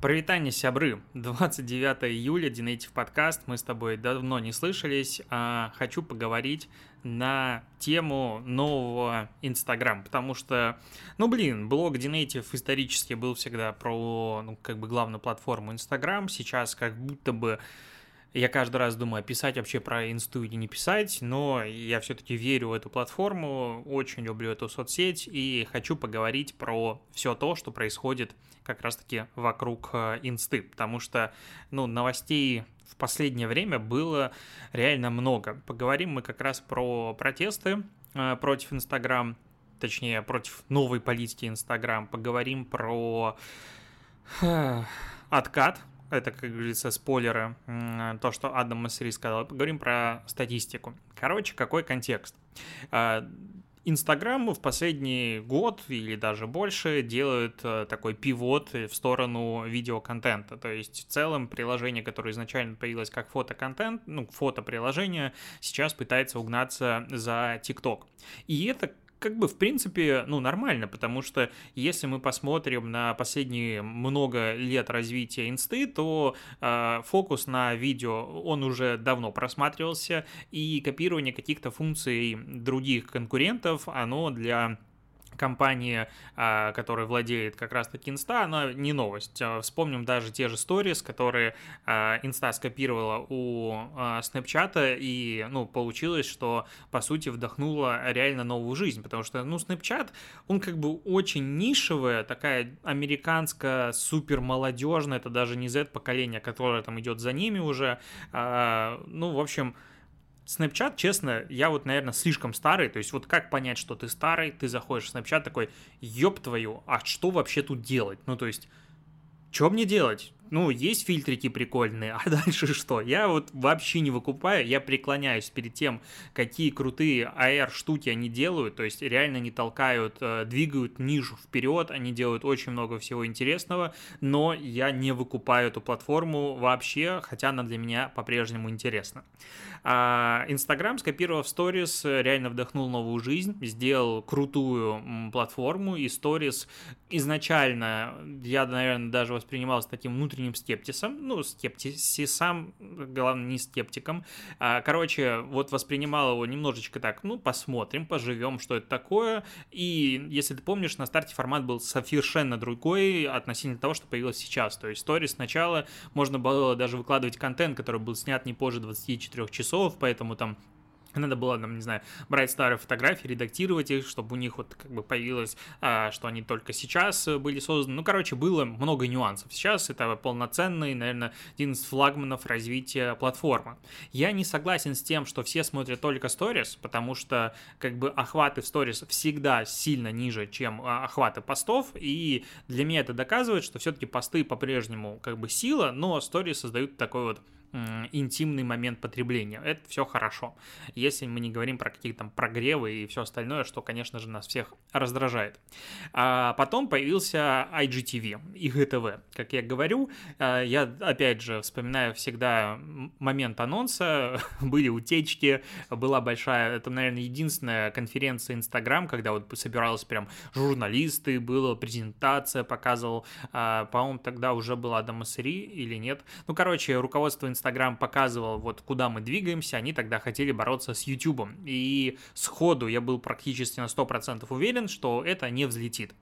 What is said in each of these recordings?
Привитание, сябры. 29 июля, Динейтив подкаст. Мы с тобой давно не слышались. А хочу поговорить на тему нового Инстаграм, потому что, ну, блин, блог Динейтив исторически был всегда про, ну, как бы главную платформу Инстаграм. Сейчас как будто бы я каждый раз думаю, писать вообще про инсту или не писать, но я все-таки верю в эту платформу, очень люблю эту соцсеть и хочу поговорить про все то, что происходит как раз-таки вокруг э, инсты, потому что, ну, новостей в последнее время было реально много. Поговорим мы как раз про протесты э, против Инстаграм, точнее, против новой политики Инстаграм, поговорим про э, откат это, как говорится, спойлеры, то, что Адам Массери сказал. Поговорим про статистику. Короче, какой контекст? А, Инстаграм в последний год или даже больше делает э, такой пивот в сторону видеоконтента. То есть в целом приложение, которое изначально появилось как фотоконтент, ну, фотоприложение, сейчас пытается угнаться за ТикТок. И это как бы, в принципе, ну, нормально, потому что если мы посмотрим на последние много лет развития инсты, то э, фокус на видео, он уже давно просматривался, и копирование каких-то функций других конкурентов, оно для компании, а, которая владеет как раз-таки Инста, она не новость. А, вспомним даже те же сторис, которые а, Инста скопировала у Snapchat, и, ну, получилось, что, по сути, вдохнула реально новую жизнь, потому что, ну, Snapchat, он как бы очень нишевая, такая американская, супер молодежная, это даже не Z-поколение, которое там идет за ними уже, ну, в общем, Snapchat, честно, я вот, наверное, слишком старый, то есть вот как понять, что ты старый, ты заходишь в Snapchat такой, ёб твою, а что вообще тут делать? Ну, то есть, что мне делать? Ну, есть фильтрики прикольные, а дальше что? Я вот вообще не выкупаю, я преклоняюсь перед тем, какие крутые AR-штуки они делают, то есть реально не толкают, э, двигают нишу вперед, они делают очень много всего интересного, но я не выкупаю эту платформу вообще, хотя она для меня по-прежнему интересна. А, Инстаграм, скопировав сторис, реально вдохнул новую жизнь, сделал крутую платформу, и сторис изначально я, наверное, даже воспринимал с таким внутренним внутренним скептисом, ну, скептисом, главное, не скептиком. А, короче, вот воспринимал его немножечко так, ну, посмотрим, поживем, что это такое. И, если ты помнишь, на старте формат был совершенно другой относительно того, что появилось сейчас. То есть, stories сначала можно было даже выкладывать контент, который был снят не позже 24 часов, поэтому там надо было, там, не знаю, брать старые фотографии, редактировать их, чтобы у них вот как бы появилось, а, что они только сейчас были созданы. Ну, короче, было много нюансов. Сейчас это полноценный, наверное, один из флагманов развития платформы. Я не согласен с тем, что все смотрят только сторис, потому что как бы охваты в сторис всегда сильно ниже, чем а, охваты постов, и для меня это доказывает, что все-таки посты по-прежнему как бы сила, но сторис создают такой вот интимный момент потребления. Это все хорошо. Если мы не говорим про какие-то там прогревы и все остальное, что, конечно же, нас всех раздражает. А потом появился IGTV, IGTV. Как я говорю, а, я, опять же, вспоминаю всегда момент анонса, были утечки, была большая, это, наверное, единственная конференция Инстаграм, когда вот собиралась прям журналисты, была презентация, показывал, а, по-моему, тогда уже была Адам Массери или нет. Ну, короче, руководство Инстаграм показывал, вот куда мы двигаемся, они тогда хотели бороться с Ютубом. И сходу я был практически на 100% уверен, что это не взлетит.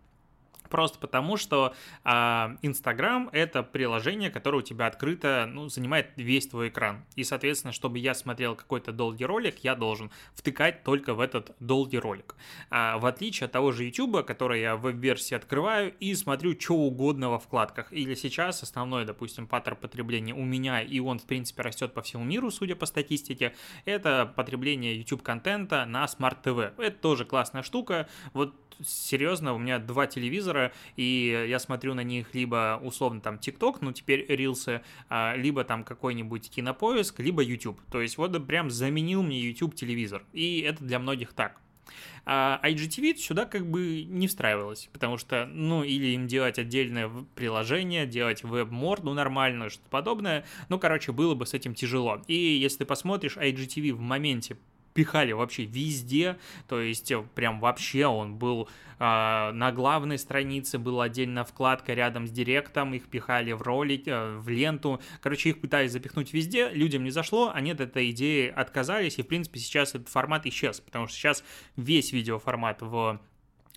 Просто потому, что Инстаграм э, это приложение, которое у тебя открыто, ну, занимает весь твой экран. И, соответственно, чтобы я смотрел какой-то долгий ролик, я должен втыкать только в этот долгий ролик. А, в отличие от того же YouTube, который я в веб-версии открываю и смотрю что угодно во вкладках. Или сейчас основной, допустим, паттерн потребления у меня, и он, в принципе, растет по всему миру, судя по статистике, это потребление YouTube-контента на Smart TV. Это тоже классная штука. Вот серьезно, у меня два телевизора, и я смотрю на них либо условно там TikTok, ну теперь рилсы, а, либо там какой-нибудь кинопоиск, либо YouTube. То есть вот прям заменил мне YouTube телевизор. И это для многих так. А IGTV сюда как бы не встраивалось, потому что, ну, или им делать отдельное приложение, делать веб-морду нормальную, что-то подобное, ну, короче, было бы с этим тяжело. И если ты посмотришь IGTV в моменте пихали вообще везде, то есть прям вообще он был э, на главной странице, была отдельная вкладка рядом с директом, их пихали в ролик, э, в ленту, короче, их пытались запихнуть везде, людям не зашло, они от этой идеи отказались, и, в принципе, сейчас этот формат исчез, потому что сейчас весь видеоформат в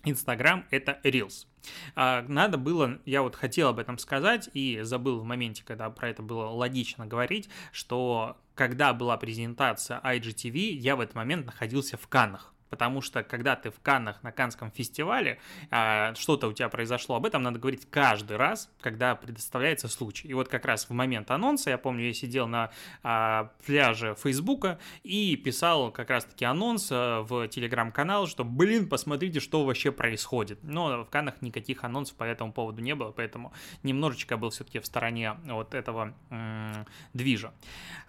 Инстаграм — это Reels. А, надо было, я вот хотел об этом сказать и забыл в моменте, когда про это было логично говорить, что когда была презентация IGTV, я в этот момент находился в Каннах потому что когда ты в Каннах на Канском фестивале, а, что-то у тебя произошло, об этом надо говорить каждый раз, когда предоставляется случай. И вот как раз в момент анонса, я помню, я сидел на а, пляже Фейсбука и писал как раз-таки анонс а, в телеграм-канал, что, блин, посмотрите, что вообще происходит. Но в Каннах никаких анонсов по этому поводу не было, поэтому немножечко был все-таки в стороне вот этого м- движа.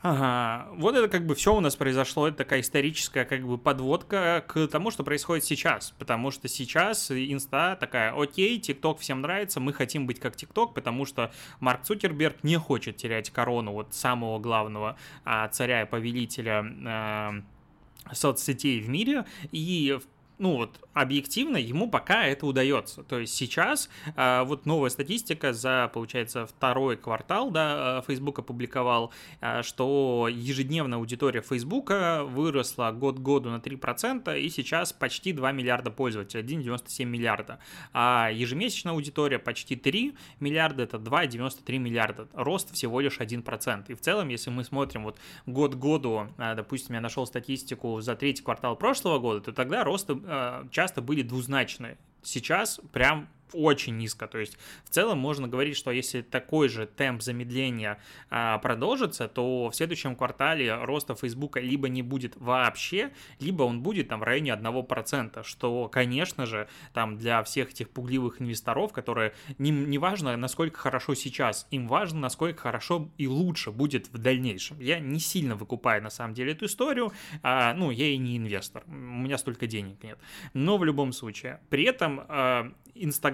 Ага. Вот это как бы все у нас произошло, это такая историческая как бы подводка к тому, что происходит сейчас, потому что сейчас инста такая, окей, ТикТок всем нравится, мы хотим быть как ТикТок, потому что Марк Цукерберг не хочет терять корону вот самого главного а, царя и повелителя а, соцсетей в мире, и ну вот объективно ему пока это удается. То есть сейчас а, вот новая статистика за, получается, второй квартал, да, а, Facebook опубликовал, а, что ежедневная аудитория Facebook выросла год к году на 3%, и сейчас почти 2 миллиарда пользователей, 1,97 миллиарда. А ежемесячная аудитория почти 3 миллиарда, это 2,93 миллиарда. Рост всего лишь 1%. И в целом, если мы смотрим вот год к году, допустим, я нашел статистику за третий квартал прошлого года, то тогда рост Э, часто были двузначные. Сейчас прям очень низко. То есть в целом можно говорить, что если такой же темп замедления а, продолжится, то в следующем квартале роста Фейсбука либо не будет вообще, либо он будет там в районе 1%, что, конечно же, там для всех этих пугливых инвесторов, которые не, не важно, насколько хорошо сейчас, им важно, насколько хорошо и лучше будет в дальнейшем. Я не сильно выкупаю на самом деле эту историю, а, ну, я и не инвестор, у меня столько денег нет. Но в любом случае, при этом а,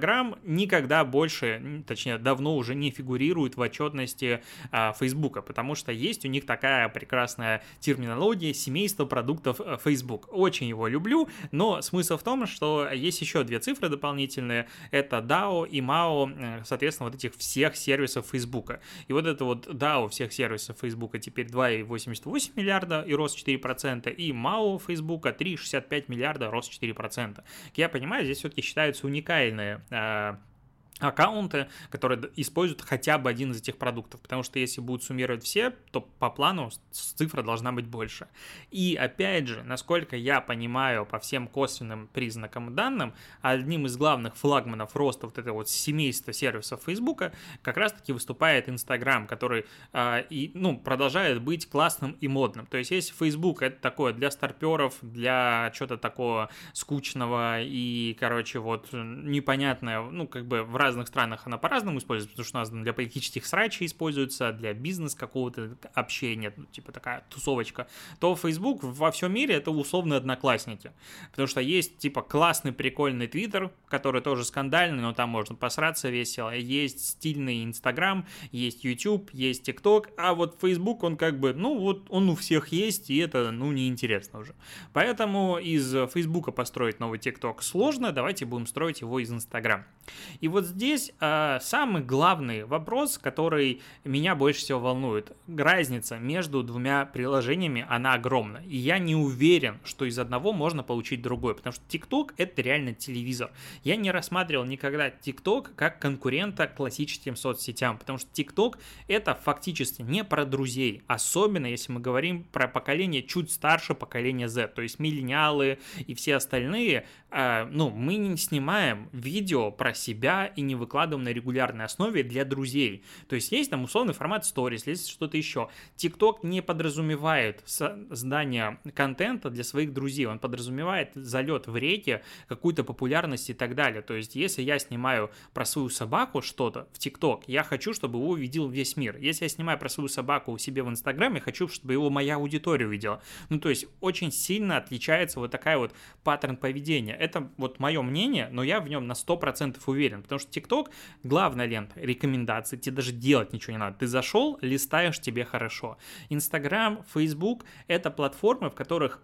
Инстаграм никогда больше, точнее, давно уже не фигурирует в отчетности а, Фейсбука, потому что есть у них такая прекрасная терминология семейство продуктов э, Facebook. Очень его люблю, но смысл в том, что есть еще две цифры дополнительные, это DAO и MAO, э, соответственно, вот этих всех сервисов Фейсбука. И вот это вот DAO всех сервисов Фейсбука теперь 2,88 миллиарда и рост 4%, и MAO Фейсбука 3,65 миллиарда, рост 4%. Как я понимаю, здесь все-таки считаются уникальными реальные а, аккаунты, которые используют хотя бы один из этих продуктов, потому что если будут суммировать все, то по плану цифра должна быть больше. И опять же, насколько я понимаю по всем косвенным признакам и данным, одним из главных флагманов роста вот этого вот семейства сервисов Фейсбука как раз-таки выступает Инстаграм, который э, и, ну, продолжает быть классным и модным. То есть если Facebook это такое для старперов, для чего-то такого скучного и, короче, вот непонятное, ну, как бы в разных странах она по-разному используется, потому что у нас для политических срачей используется, для бизнес какого-то общения, ну, типа такая тусовочка, то Facebook во всем мире это условные одноклассники. Потому что есть типа классный, прикольный Twitter, который тоже скандальный, но там можно посраться весело. Есть стильный Instagram, есть YouTube, есть TikTok, а вот Facebook, он как бы, ну вот он у всех есть, и это, ну, неинтересно уже. Поэтому из Facebook построить новый TikTok сложно, давайте будем строить его из Instagram. И вот здесь э, самый главный вопрос, который меня больше всего волнует. Разница между двумя приложениями, она огромна. И я не уверен, что из одного можно получить другой, потому что TikTok это реально телевизор. Я не рассматривал никогда TikTok как конкурента классическим соцсетям, потому что TikTok это фактически не про друзей, особенно если мы говорим про поколение чуть старше поколения Z, то есть миллениалы и все остальные, э, ну, мы не снимаем видео про себя и не выкладываем на регулярной основе для друзей. То есть есть там условный формат stories, есть что-то еще. TikTok не подразумевает создание контента для своих друзей, он подразумевает залет в реке, какую-то популярность и так далее. То есть если я снимаю про свою собаку что-то в TikTok, я хочу, чтобы его увидел весь мир. Если я снимаю про свою собаку у себя в Инстаграме, хочу, чтобы его моя аудитория увидела. Ну, то есть очень сильно отличается вот такая вот паттерн поведения. Это вот мое мнение, но я в нем на 100% уверен, потому что TikTok главная лента, рекомендации, тебе даже делать ничего не надо. Ты зашел, листаешь, тебе хорошо. Instagram, Facebook — это платформы, в которых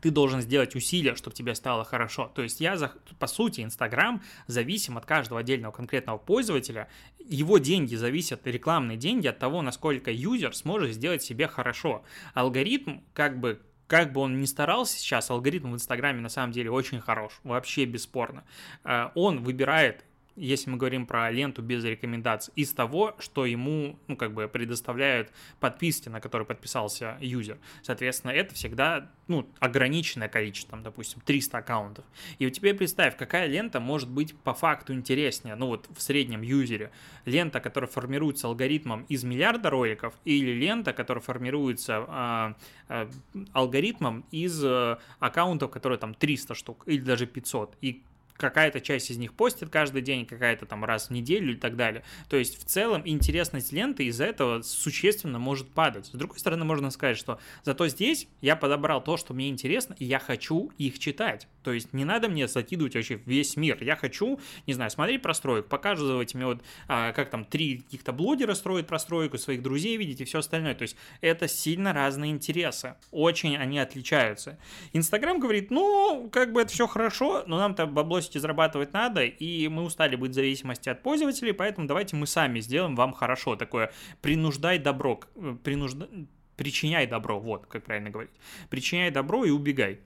ты должен сделать усилия, чтобы тебе стало хорошо. То есть я, по сути, Инстаграм зависим от каждого отдельного конкретного пользователя. Его деньги зависят, рекламные деньги, от того, насколько юзер сможет сделать себе хорошо. Алгоритм как бы как бы он ни старался сейчас, алгоритм в Инстаграме на самом деле очень хорош, вообще бесспорно. Э, он выбирает если мы говорим про ленту без рекомендаций, из того, что ему, ну, как бы предоставляют подписки, на которые подписался юзер. Соответственно, это всегда, ну, ограниченное количество, там, допустим, 300 аккаунтов. И вот тебе представь, какая лента может быть по факту интереснее, ну, вот в среднем юзере. Лента, которая формируется алгоритмом из миллиарда роликов, или лента, которая формируется э, э, алгоритмом из э, аккаунтов, которые там 300 штук, или даже 500. И какая-то часть из них постит каждый день, какая-то там раз в неделю и так далее. То есть в целом интересность ленты из-за этого существенно может падать. С другой стороны, можно сказать, что зато здесь я подобрал то, что мне интересно, и я хочу их читать. То есть не надо мне закидывать вообще весь мир. Я хочу, не знаю, смотреть простройку, показывать мне вот, а, как там три каких-то блогера строят простройку, своих друзей видеть и все остальное. То есть это сильно разные интересы. Очень они отличаются. Инстаграм говорит, ну, как бы это все хорошо, но нам-то бабло сети зарабатывать надо, и мы устали быть в зависимости от пользователей, поэтому давайте мы сами сделаем вам хорошо. Такое принуждай добро, принужда... причиняй добро, вот как правильно говорить. Причиняй добро и убегай.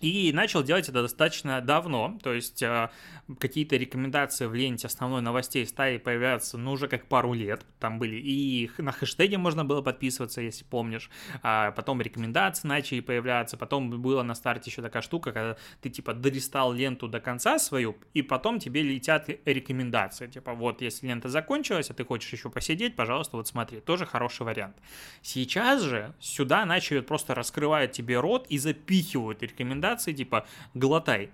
И начал делать это достаточно давно, то есть э, какие-то рекомендации в ленте основной новостей стали появляться, ну, уже как пару лет, там были. И на хэштеге можно было подписываться, если помнишь, а потом рекомендации начали появляться, потом была на старте еще такая штука, когда ты, типа, долистал ленту до конца свою, и потом тебе летят рекомендации, типа, вот, если лента закончилась, а ты хочешь еще посидеть, пожалуйста, вот смотри, тоже хороший вариант. Сейчас же сюда начали просто раскрывать тебе рот и запихивают рекомендации рекомендации, типа глотай.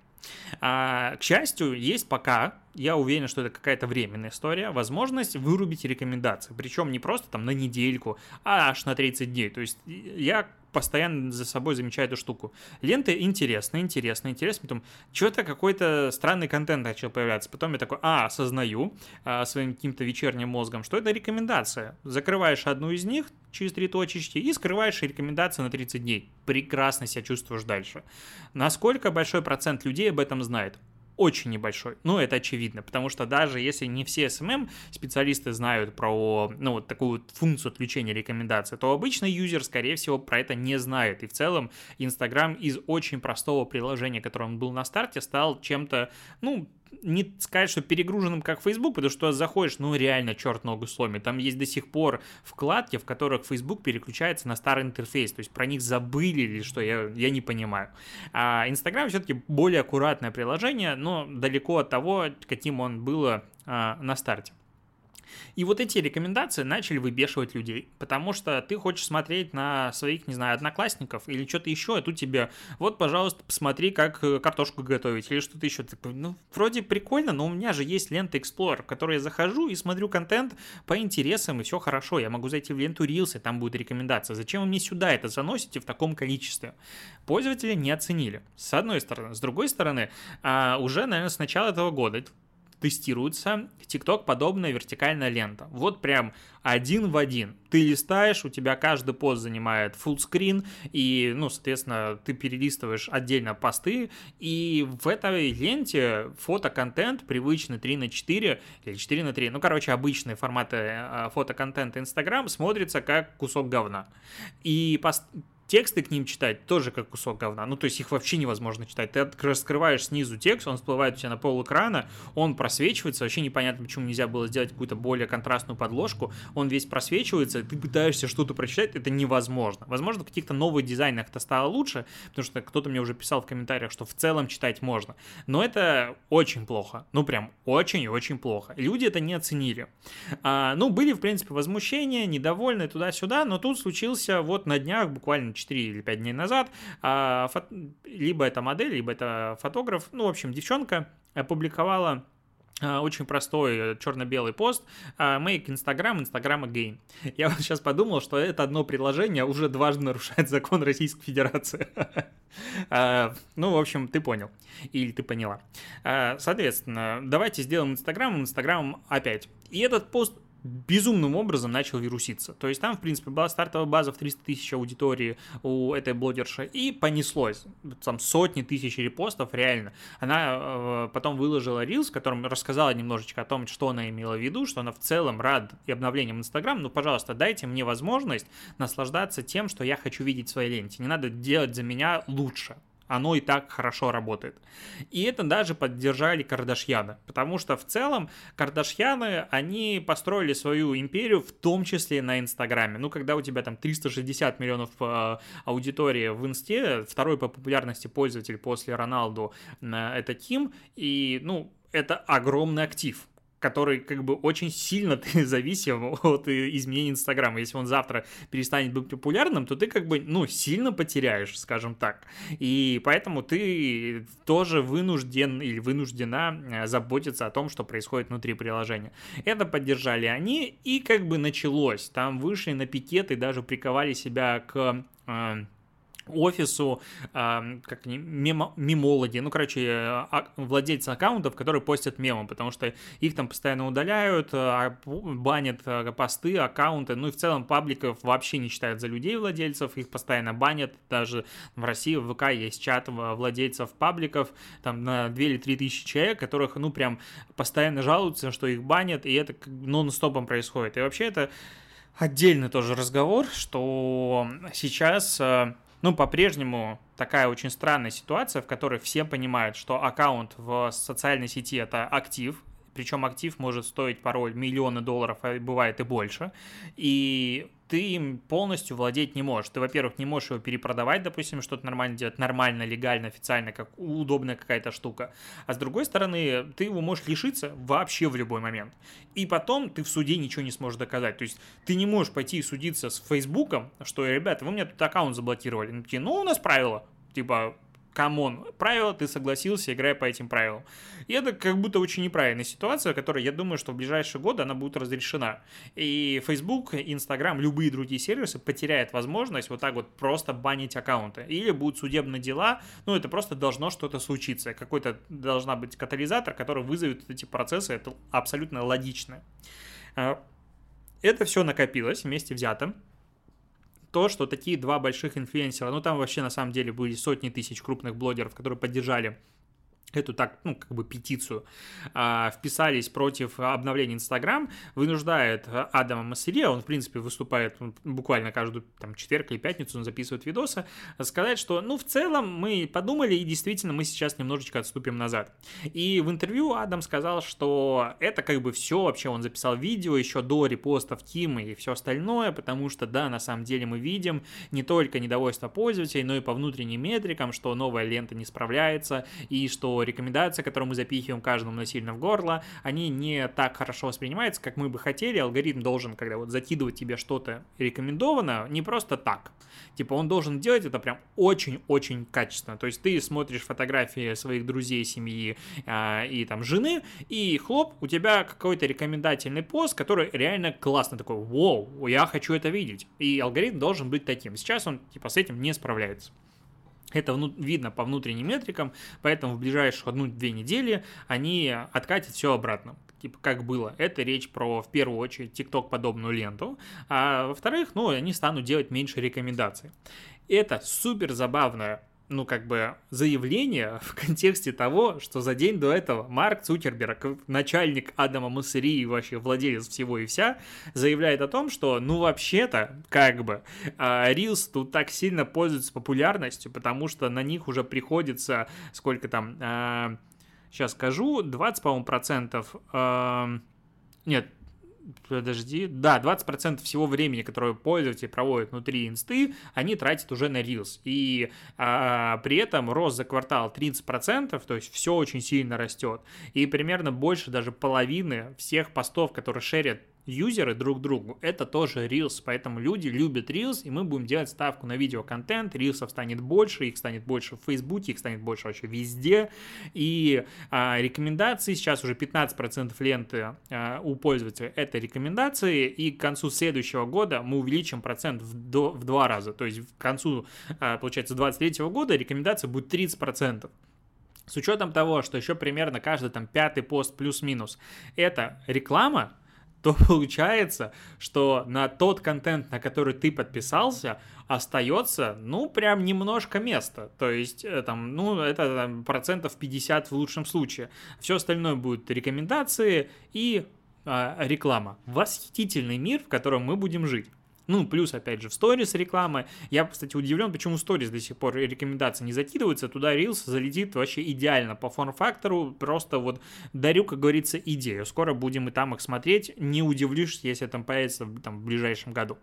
А, к счастью, есть пока, я уверен, что это какая-то временная история, возможность вырубить рекомендации. Причем не просто там на недельку, а аж на 30 дней. То есть я постоянно за собой замечаю эту штуку. Лента интересно, интересно, интересно. Потом что-то какой-то странный контент начал появляться. Потом я такой, а, осознаю а, своим каким-то вечерним мозгом, что это рекомендация. Закрываешь одну из них через три точечки и скрываешь рекомендации на 30 дней. Прекрасно себя чувствуешь дальше. Насколько большой процент людей об этом знает? Очень небольшой. Ну, это очевидно, потому что даже если не все SMM специалисты знают про, ну, вот такую вот функцию отключения рекомендаций, то обычный юзер, скорее всего, про это не знает. И в целом Instagram из очень простого приложения, которое он был на старте, стал чем-то, ну, не сказать, что перегруженным, как Facebook, потому что заходишь, ну, реально, черт ногу сломит. Там есть до сих пор вкладки, в которых Facebook переключается на старый интерфейс. То есть про них забыли или что, я, я не понимаю. А Instagram все-таки более аккуратное приложение, но далеко от того, каким он было а, на старте. И вот эти рекомендации начали выбешивать людей, потому что ты хочешь смотреть на своих, не знаю, одноклассников или что-то еще, а тут тебе, вот, пожалуйста, посмотри, как э, картошку готовить или что-то еще. Ну, вроде прикольно, но у меня же есть лента Explorer, в которой я захожу и смотрю контент по интересам, и все хорошо. Я могу зайти в ленту Reels, и там будет рекомендация. Зачем вы мне сюда это заносите в таком количестве? Пользователи не оценили, с одной стороны. С другой стороны, а, уже, наверное, с начала этого года тестируется TikTok подобная вертикальная лента. Вот прям один в один. Ты листаешь, у тебя каждый пост занимает full screen, и, ну, соответственно, ты перелистываешь отдельно посты, и в этой ленте фотоконтент привычный 3 на 4 или 4 на 3, ну, короче, обычные форматы э, фотоконтента Instagram смотрится как кусок говна. И пост тексты к ним читать тоже как кусок говна. Ну, то есть их вообще невозможно читать. Ты раскрываешь снизу текст, он всплывает у тебя на пол экрана, он просвечивается, вообще непонятно, почему нельзя было сделать какую-то более контрастную подложку, он весь просвечивается, ты пытаешься что-то прочитать, это невозможно. Возможно, в каких-то новых дизайнах это стало лучше, потому что кто-то мне уже писал в комментариях, что в целом читать можно. Но это очень плохо. Ну, прям очень и очень плохо. Люди это не оценили. А, ну, были, в принципе, возмущения, недовольны туда-сюда, но тут случился вот на днях, буквально 4 или 5 дней назад, а, либо это модель, либо это фотограф, ну, в общем, девчонка опубликовала а, очень простой черно-белый пост а, Make Instagram, Instagram again. Я вот сейчас подумал, что это одно предложение уже дважды нарушает закон Российской Федерации. Ну, в общем, ты понял. Или ты поняла. Соответственно, давайте сделаем Инстаграм, Инстаграм опять. И этот пост безумным образом начал вируситься. То есть там, в принципе, была стартовая база в 300 тысяч аудитории у этой блогерши, и понеслось. Там сотни тысяч репостов, реально. Она э, потом выложила рилс, в котором рассказала немножечко о том, что она имела в виду, что она в целом рад и обновлением Инстаграм. Ну, пожалуйста, дайте мне возможность наслаждаться тем, что я хочу видеть в своей ленте. Не надо делать за меня лучше оно и так хорошо работает. И это даже поддержали Кардашьяны, потому что в целом Кардашьяны, они построили свою империю в том числе на Инстаграме. Ну, когда у тебя там 360 миллионов э, аудитории в Инсте, второй по популярности пользователь после Роналду э, это Ким, и, ну, это огромный актив который как бы очень сильно ты зависим от изменений Инстаграма. Если он завтра перестанет быть популярным, то ты как бы, ну, сильно потеряешь, скажем так. И поэтому ты тоже вынужден или вынуждена э, заботиться о том, что происходит внутри приложения. Это поддержали они, и как бы началось. Там вышли на пикеты, даже приковали себя к э, офису, э, как не, мемо, мемологи, ну, короче, а, владельцы аккаунтов, которые постят мемы, потому что их там постоянно удаляют, а, банят а, посты, аккаунты, ну и в целом пабликов вообще не считают за людей владельцев, их постоянно банят, даже в России в ВК есть чат владельцев пабликов, там на 2 или 3 тысячи человек, которых, ну, прям постоянно жалуются, что их банят, и это нон-стопом происходит. И вообще это отдельный тоже разговор, что сейчас ну, по-прежнему такая очень странная ситуация, в которой все понимают, что аккаунт в социальной сети это актив, причем актив может стоить порой миллионы долларов, а бывает и больше. И ты им полностью владеть не можешь. Ты, во-первых, не можешь его перепродавать, допустим, что-то нормально делать, нормально, легально, официально, как удобная какая-то штука. А с другой стороны, ты его можешь лишиться вообще в любой момент. И потом ты в суде ничего не сможешь доказать. То есть ты не можешь пойти и судиться с Фейсбуком, что, ребята, вы мне тут аккаунт заблокировали. Ну, у нас правила. Типа, come on, правила, ты согласился, играй по этим правилам. И это как будто очень неправильная ситуация, которая, я думаю, что в ближайшие годы она будет разрешена. И Facebook, Instagram, любые другие сервисы потеряют возможность вот так вот просто банить аккаунты. Или будут судебные дела, ну это просто должно что-то случиться. Какой-то должна быть катализатор, который вызовет эти процессы, это абсолютно логично. А, это все накопилось вместе взято то, что такие два больших инфлюенсера, ну там вообще на самом деле были сотни тысяч крупных блогеров, которые поддержали эту так, ну, как бы петицию, а, вписались против обновления Инстаграм, вынуждает Адама Массерия, он, в принципе, выступает буквально каждую там, четверг или пятницу, он записывает видосы, сказать, что, ну, в целом мы подумали, и действительно мы сейчас немножечко отступим назад. И в интервью Адам сказал, что это как бы все, вообще он записал видео еще до репостов Кима и все остальное, потому что, да, на самом деле мы видим не только недовольство пользователей, но и по внутренним метрикам, что новая лента не справляется, и что рекомендации, которые мы запихиваем каждому насильно в горло, они не так хорошо воспринимаются, как мы бы хотели. Алгоритм должен, когда вот закидывать тебе что-то рекомендовано, не просто так. Типа он должен делать это прям очень-очень качественно. То есть ты смотришь фотографии своих друзей, семьи э, и там жены, и хлоп, у тебя какой-то рекомендательный пост, который реально классно такой, вау, я хочу это видеть. И алгоритм должен быть таким. Сейчас он типа с этим не справляется. Это видно по внутренним метрикам, поэтому в ближайшую одну-две недели они откатят все обратно типа как было. Это речь про, в первую очередь, TikTok подобную ленту, а во-вторых, ну, они станут делать меньше рекомендаций. Это супер забавная ну, как бы заявление в контексте того, что за день до этого Марк Цукерберг, начальник Адама Массери и вообще владелец всего и вся, заявляет о том, что, ну, вообще-то, как бы, Reels тут так сильно пользуется популярностью, потому что на них уже приходится, сколько там, сейчас а, скажу, 20, по-моему, процентов, нет, подожди, да, 20% всего времени, которое пользователи проводят внутри инсты, они тратят уже на Reels. И а, при этом рост за квартал 30%, то есть все очень сильно растет. И примерно больше даже половины всех постов, которые шерят юзеры друг другу, это тоже Reels, поэтому люди любят Reels, и мы будем делать ставку на видеоконтент, Reels станет больше, их станет больше в Фейсбуке, их станет больше вообще везде, и а, рекомендации, сейчас уже 15% ленты а, у пользователя это рекомендации, и к концу следующего года мы увеличим процент в, до, в два раза, то есть к концу, а, получается, 2023 года рекомендация будет 30%. С учетом того, что еще примерно каждый там пятый пост плюс-минус это реклама, то получается, что на тот контент, на который ты подписался, остается, ну, прям немножко места. То есть, э, там, ну, это там, процентов 50 в лучшем случае. Все остальное будет рекомендации и а, реклама. Восхитительный мир, в котором мы будем жить. Ну, плюс, опять же, в сторис реклама. Я, кстати, удивлен, почему сторис до сих пор рекомендации не закидываются. Туда Reels залетит вообще идеально по форм-фактору. Просто вот дарю, как говорится, идею. Скоро будем и там их смотреть. Не удивлюсь, если там появится там, в ближайшем году.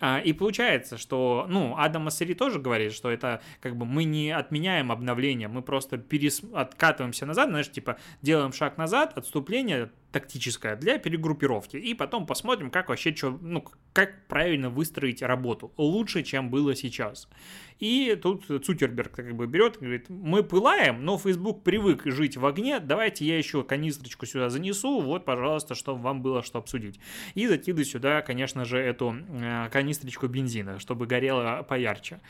А, и получается, что, ну, Адам Массери тоже говорит, что это как бы мы не отменяем обновление, мы просто перес... откатываемся назад, знаешь, типа делаем шаг назад, отступление, тактическое для перегруппировки. И потом посмотрим, как вообще, что, ну, как правильно выстроить работу. Лучше, чем было сейчас. И тут Цукерберг как бы берет и говорит, мы пылаем, но Facebook привык жить в огне, давайте я еще канистрочку сюда занесу, вот, пожалуйста, чтобы вам было что обсудить. И закидываю сюда, конечно же, эту э, канистрочку бензина, чтобы горело поярче.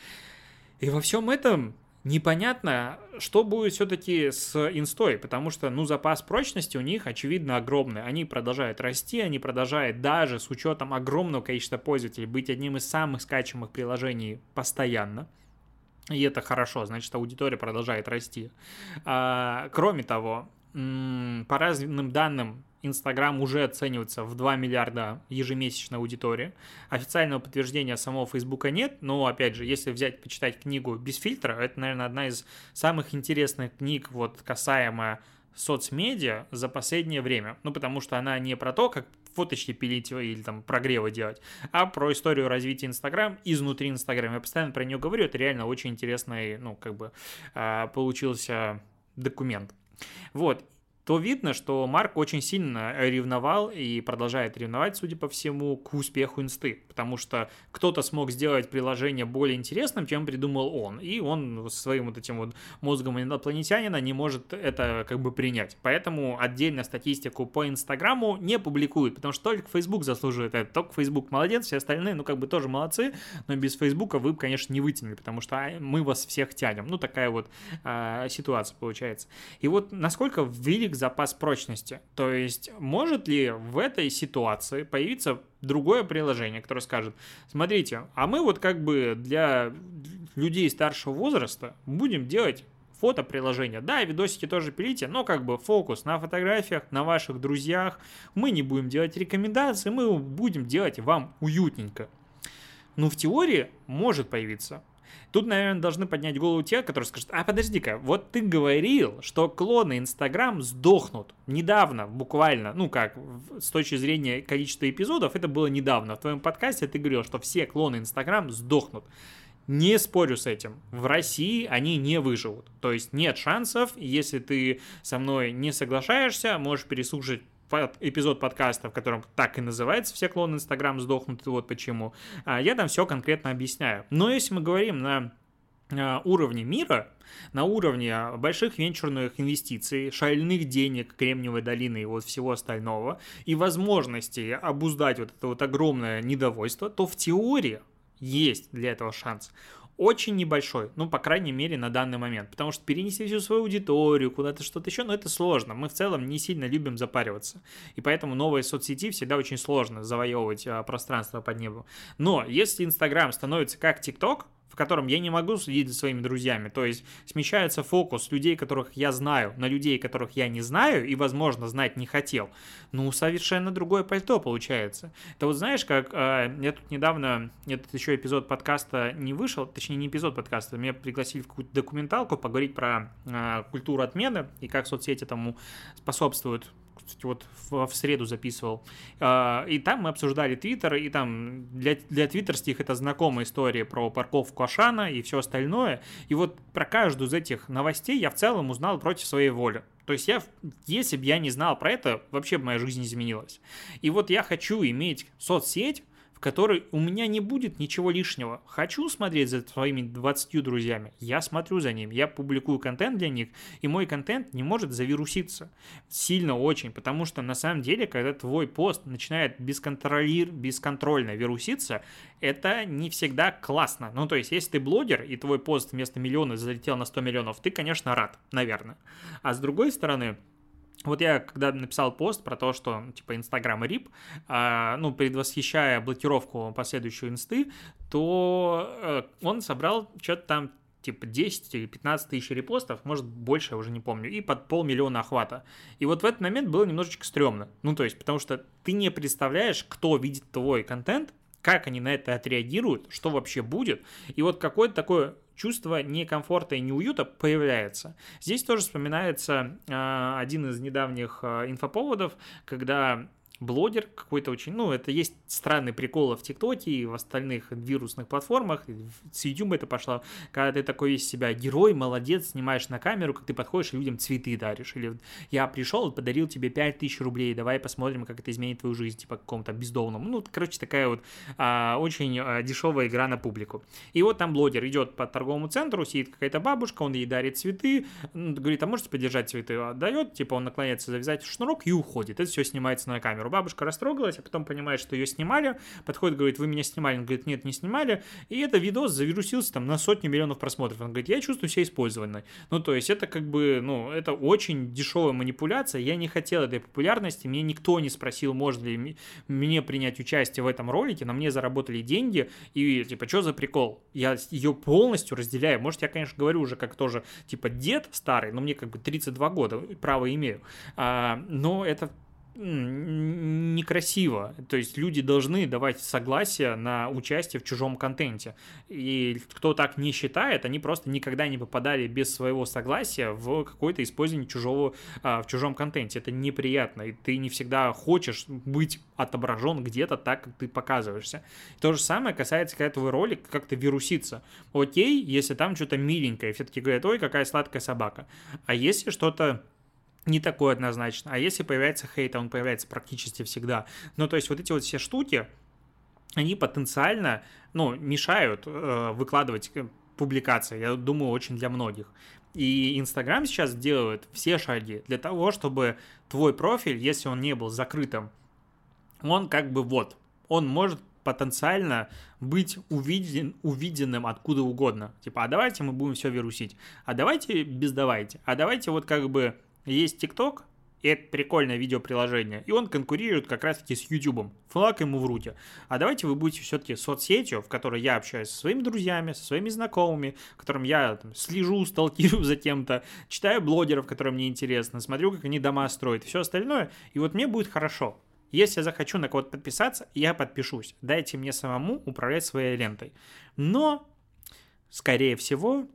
И во всем этом непонятно, что будет все-таки с инстой, потому что, ну, запас прочности у них, очевидно, огромный. Они продолжают расти, они продолжают даже с учетом огромного количества пользователей быть одним из самых скачиваемых приложений постоянно. И это хорошо, значит, аудитория продолжает расти. А, кроме того, по разным данным, Инстаграм уже оценивается в 2 миллиарда ежемесячной аудитории. Официального подтверждения самого Фейсбука нет, но, опять же, если взять, почитать книгу без фильтра, это, наверное, одна из самых интересных книг, вот, касаемо соцмедиа за последнее время. Ну, потому что она не про то, как фоточки пилить или там прогревы делать, а про историю развития Инстаграм изнутри Инстаграма. Я постоянно про нее говорю, это реально очень интересный, ну, как бы, а, получился документ. Вот, то видно, что Марк очень сильно ревновал и продолжает ревновать, судя по всему, к успеху инсты, потому что кто-то смог сделать приложение более интересным, чем придумал он, и он своим вот этим вот мозгом инопланетянина не может это как бы принять. Поэтому отдельно статистику по Инстаграму не публикует, потому что только Facebook заслуживает это, только Facebook молодец, все остальные, ну как бы тоже молодцы, но без Фейсбука вы, конечно, не вытянули, потому что а, мы вас всех тянем. Ну такая вот э, ситуация получается. И вот насколько велик велик запас прочности. То есть может ли в этой ситуации появиться другое приложение, которое скажет, смотрите, а мы вот как бы для людей старшего возраста будем делать фото-приложение. Да, видосики тоже пилите, но как бы фокус на фотографиях, на ваших друзьях. Мы не будем делать рекомендации, мы будем делать вам уютненько. Ну, в теории может появиться. Тут, наверное, должны поднять голову те, которые скажут, а подожди-ка, вот ты говорил, что клоны Инстаграм сдохнут. Недавно, буквально, ну как, с точки зрения количества эпизодов, это было недавно. В твоем подкасте ты говорил, что все клоны Инстаграм сдохнут. Не спорю с этим. В России они не выживут. То есть нет шансов. Если ты со мной не соглашаешься, можешь переслушать эпизод подкаста, в котором так и называется «Все клоны Инстаграм сдохнут», вот почему, а, я там все конкретно объясняю. Но если мы говорим на а, уровне мира, на уровне больших венчурных инвестиций, шальных денег Кремниевой долины и вот всего остального, и возможности обуздать вот это вот огромное недовольство, то в теории есть для этого шанс очень небольшой, ну, по крайней мере, на данный момент, потому что перенести всю свою аудиторию, куда-то что-то еще, ну, это сложно, мы в целом не сильно любим запариваться, и поэтому новые соцсети всегда очень сложно завоевывать а, пространство под небом. Но если Инстаграм становится как ТикТок, в котором я не могу следить за своими друзьями. То есть смещается фокус людей, которых я знаю, на людей, которых я не знаю и, возможно, знать не хотел. Ну, совершенно другое пальто получается. Это вот знаешь, как э, я тут недавно, этот еще эпизод подкаста не вышел, точнее не эпизод подкаста, меня пригласили в какую-то документалку поговорить про э, культуру отмены и как соцсети тому способствуют кстати, вот в, в среду записывал. А, и там мы обсуждали Твиттер, и там для, для твиттерских это знакомая история про парковку Ашана и все остальное. И вот про каждую из этих новостей я в целом узнал против своей воли. То есть я, если бы я не знал про это, вообще бы моя жизнь изменилась. И вот я хочу иметь соцсеть, которой у меня не будет ничего лишнего. Хочу смотреть за своими 20 друзьями, я смотрю за ними, я публикую контент для них, и мой контент не может завируситься. Сильно очень, потому что на самом деле, когда твой пост начинает бесконтролир, бесконтрольно вируситься, это не всегда классно. Ну, то есть, если ты блогер, и твой пост вместо миллиона залетел на 100 миллионов, ты, конечно, рад, наверное. А с другой стороны, вот я когда написал пост про то, что типа Инстаграм рип, а, ну, предвосхищая блокировку последующей инсты, то э, он собрал что-то там типа 10 или 15 тысяч репостов, может больше, я уже не помню, и под полмиллиона охвата. И вот в этот момент было немножечко стрёмно. Ну, то есть, потому что ты не представляешь, кто видит твой контент, как они на это отреагируют, что вообще будет. И вот какое-то такое чувство некомфорта и неуюта появляется. Здесь тоже вспоминается э, один из недавних э, инфоповодов, когда блогер какой-то очень, ну, это есть странный прикол в ТикТоке и в остальных вирусных платформах, с YouTube это пошло, когда ты такой из себя герой, молодец, снимаешь на камеру, как ты подходишь и людям цветы даришь, или я пришел и подарил тебе 5000 рублей, давай посмотрим, как это изменит твою жизнь, типа какому-то бездомному, ну, короче, такая вот а, очень а, дешевая игра на публику. И вот там блогер идет по торговому центру, сидит какая-то бабушка, он ей дарит цветы, говорит, а можете подержать цветы? Отдает, типа он наклоняется завязать шнурок и уходит, это все снимается на камеру бабушка растрогалась, а потом понимает, что ее снимали, подходит, говорит, вы меня снимали, он говорит, нет, не снимали, и это видос завирусился там на сотни миллионов просмотров, он говорит, я чувствую себя использованной. Ну, то есть это как бы, ну, это очень дешевая манипуляция, я не хотел этой популярности, мне никто не спросил, можно ли мне принять участие в этом ролике, на мне заработали деньги, и типа, что за прикол? Я ее полностью разделяю, может, я, конечно, говорю уже как тоже, типа, дед старый, но мне как бы 32 года, право имею, а, но это некрасиво. То есть люди должны давать согласие на участие в чужом контенте. И кто так не считает, они просто никогда не попадали без своего согласия в какое-то использование чужого а, в чужом контенте. Это неприятно. И ты не всегда хочешь быть отображен где-то так, как ты показываешься. То же самое касается, когда твой ролик как-то вирусится. Окей, если там что-то миленькое, все-таки говорят, ой, какая сладкая собака. А если что-то не такой однозначно. А если появляется хейт, а он появляется практически всегда. Ну, то есть вот эти вот все штуки, они потенциально, ну, мешают э, выкладывать э, публикации, я думаю, очень для многих. И Инстаграм сейчас делает все шаги для того, чтобы твой профиль, если он не был закрытым, он как бы вот, он может потенциально быть увиден, увиденным откуда угодно. Типа, а давайте мы будем все вирусить, а давайте без давайте, а давайте вот как бы есть ТикТок, и это прикольное видеоприложение, и он конкурирует как раз-таки с YouTube. Флаг ему в руки. А давайте вы будете все-таки соцсетью, в которой я общаюсь со своими друзьями, со своими знакомыми, в котором я там, слежу, сталкирую за кем-то, читаю блогеров, которые мне интересны, смотрю, как они дома строят, все остальное, и вот мне будет хорошо. Если я захочу на кого-то подписаться, я подпишусь. Дайте мне самому управлять своей лентой. Но, скорее всего,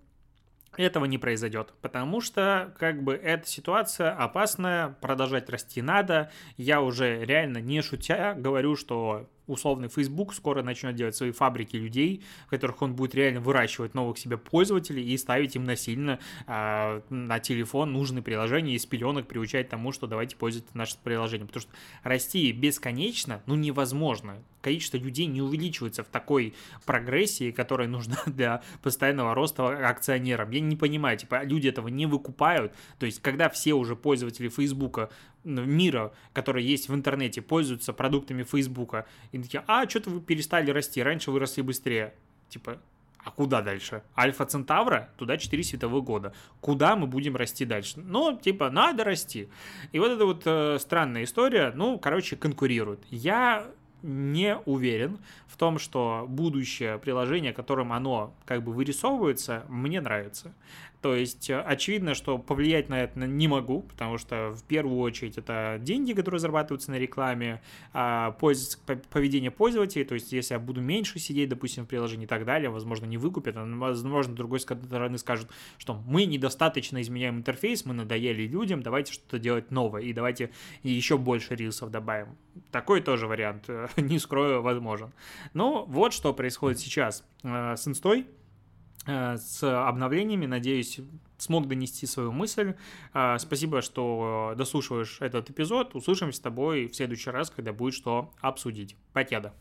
этого не произойдет, потому что как бы эта ситуация опасная, продолжать расти надо. Я уже реально не шутя говорю, что условный Facebook скоро начнет делать свои фабрики людей, в которых он будет реально выращивать новых себе пользователей и ставить им насильно э, на телефон нужные приложения и с пеленок приучать тому, что давайте пользуйтесь нашим приложением. Потому что расти бесконечно, ну, невозможно. Количество людей не увеличивается в такой прогрессии, которая нужна для постоянного роста акционерам. Я не понимаю, типа, люди этого не выкупают. То есть, когда все уже пользователи Фейсбука мира, которые есть в интернете, пользуются продуктами Фейсбука, и такие, а, что-то вы перестали расти, раньше вы росли быстрее. Типа, а куда дальше? Альфа Центавра, туда 4 световых года. Куда мы будем расти дальше? Ну, типа, надо расти. И вот эта вот э, странная история, ну, короче, конкурирует. Я не уверен в том, что будущее приложение, которым оно как бы вырисовывается, мне нравится. То есть э, очевидно, что повлиять на это не могу, потому что в первую очередь это деньги, которые зарабатываются на рекламе, а, поведение пользователей, то есть если я буду меньше сидеть, допустим, в приложении и так далее, возможно, не выкупят, а, возможно, с другой стороны скажут, что мы недостаточно изменяем интерфейс, мы надоели людям, давайте что-то делать новое, и давайте еще больше рилсов добавим. Такой тоже вариант, э, не скрою, возможен. Ну, вот что происходит сейчас э, с инстой. Э, с обновлениями. Надеюсь, смог донести свою мысль. Э, спасибо, что дослушиваешь этот эпизод. Услышимся с тобой в следующий раз, когда будет что обсудить. Покеда.